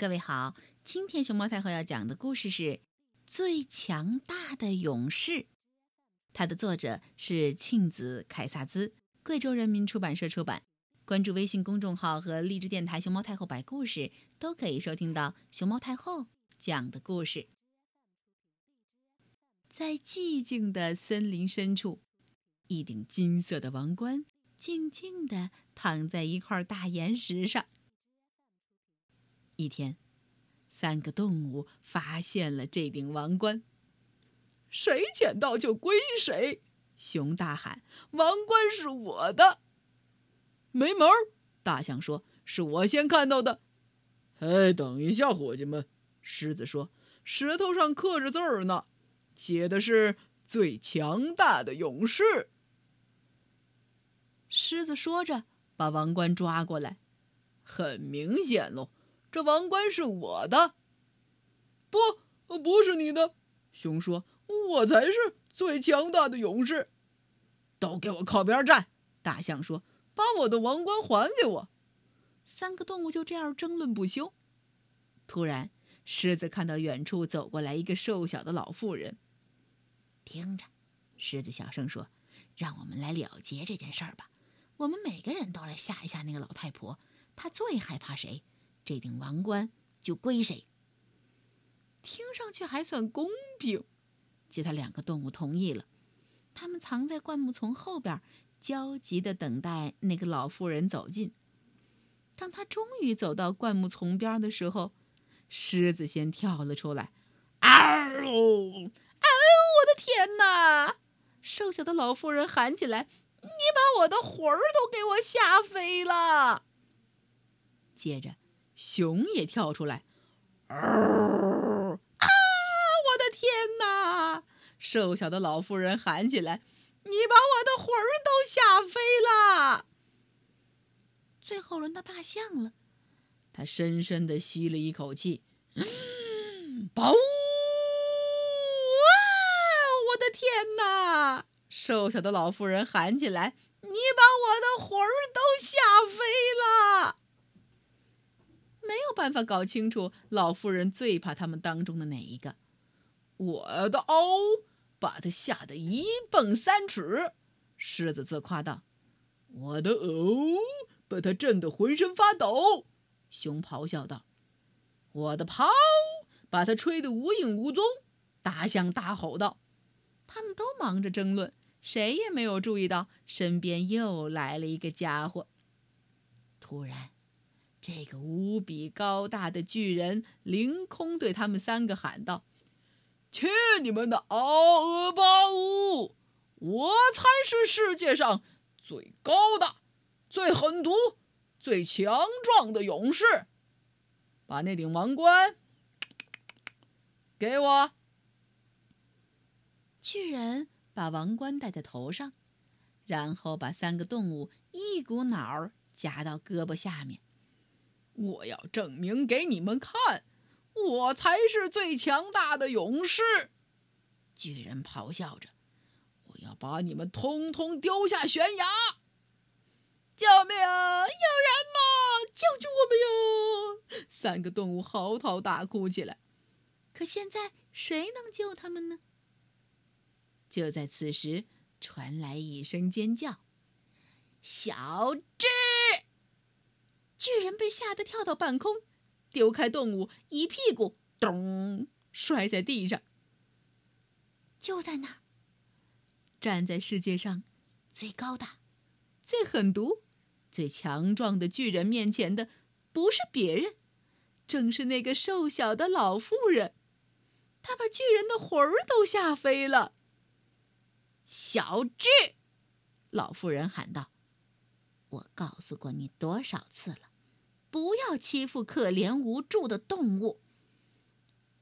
各位好，今天熊猫太后要讲的故事是《最强大的勇士》，它的作者是庆子凯萨兹，贵州人民出版社出版。关注微信公众号和荔枝电台“熊猫太后摆故事”，都可以收听到熊猫太后讲的故事。在寂静的森林深处，一顶金色的王冠静静地躺在一块大岩石上。一天，三个动物发现了这顶王冠。谁捡到就归谁！熊大喊：“王冠是我的！”没门儿！大象说：“是我先看到的。”哎，等一下，伙计们！狮子说：“石头上刻着字儿呢，写的是‘最强大的勇士’。”狮子说着，把王冠抓过来。很明显喽。这王冠是我的，不，不是你的。熊说：“我才是最强大的勇士。”都给我靠边站！大象说：“把我的王冠还给我！”三个动物就这样争论不休。突然，狮子看到远处走过来一个瘦小的老妇人。听着，狮子小声说：“让我们来了结这件事儿吧。我们每个人都来吓一吓那个老太婆。她最害怕谁？”这顶王冠就归谁？听上去还算公平。其他两个动物同意了。他们藏在灌木丛后边，焦急地等待那个老妇人走近。当他终于走到灌木丛边的时候，狮子先跳了出来。嗷！哎呦，我的天哪！瘦小的老妇人喊起来：“你把我的魂儿都给我吓飞了！”接着。熊也跳出来，啊！我的天哪！瘦小的老妇人喊起来：“你把我的魂儿都吓飞了！”最后轮到大象了，他深深的吸了一口气，嗯，嘣！我的天哪！瘦小的老妇人喊起来：“你把我的魂儿都吓飞了！”没有办法搞清楚老妇人最怕他们当中的哪一个。我的嗷，把他吓得一蹦三尺。狮子自夸道：“我的哦，把他震得浑身发抖。”熊咆哮道：“我的咆，把他吹得无影无踪。”大象大吼道：“他们都忙着争论，谁也没有注意到身边又来了一个家伙。”突然。这个无比高大的巨人凌空对他们三个喊道：“去你们的奥恶巴屋！我才是世界上最高大、最狠毒、最强壮的勇士！把那顶王冠给我。”巨人把王冠戴在头上，然后把三个动物一股脑儿夹到胳膊下面。我要证明给你们看，我才是最强大的勇士！巨人咆哮着：“我要把你们通通丢下悬崖！”救命！有人吗？救救我们哟！三个动物嚎啕大哭起来。可现在谁能救他们呢？就在此时，传来一声尖叫：“小智！”巨人被吓得跳到半空，丢开动物，一屁股咚摔在地上。就在那儿，站在世界上最高大、最狠毒、最强壮的巨人面前的，不是别人，正是那个瘦小的老妇人。他把巨人的魂儿都吓飞了。小智，老妇人喊道：“我告诉过你多少次了？”不要欺负可怜无助的动物。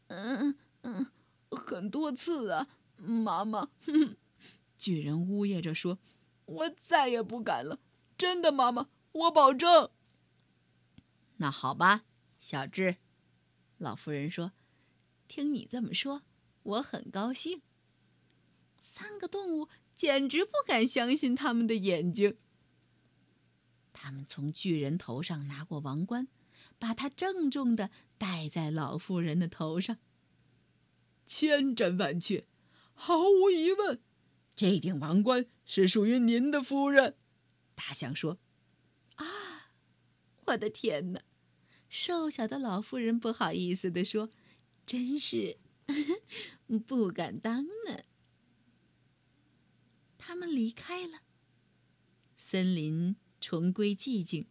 嗯嗯，很多次啊，妈妈。巨人呜咽着说：“我再也不敢了，真的，妈妈，我保证。”那好吧，小智。老妇人说：“听你这么说，我很高兴。”三个动物简直不敢相信他们的眼睛。他们从巨人头上拿过王冠，把它郑重的戴在老妇人的头上。千真万确，毫无疑问，这顶王冠是属于您的，夫人。大象说：“啊，我的天哪！”瘦小的老妇人不好意思地说：“真是不敢当呢。”他们离开了。森林重归寂静，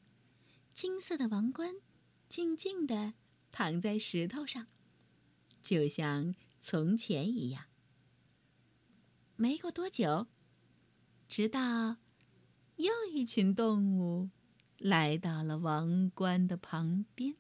金色的王冠静静地躺在石头上，就像从前一样。没过多久，直到又一群动物来到了王冠的旁边。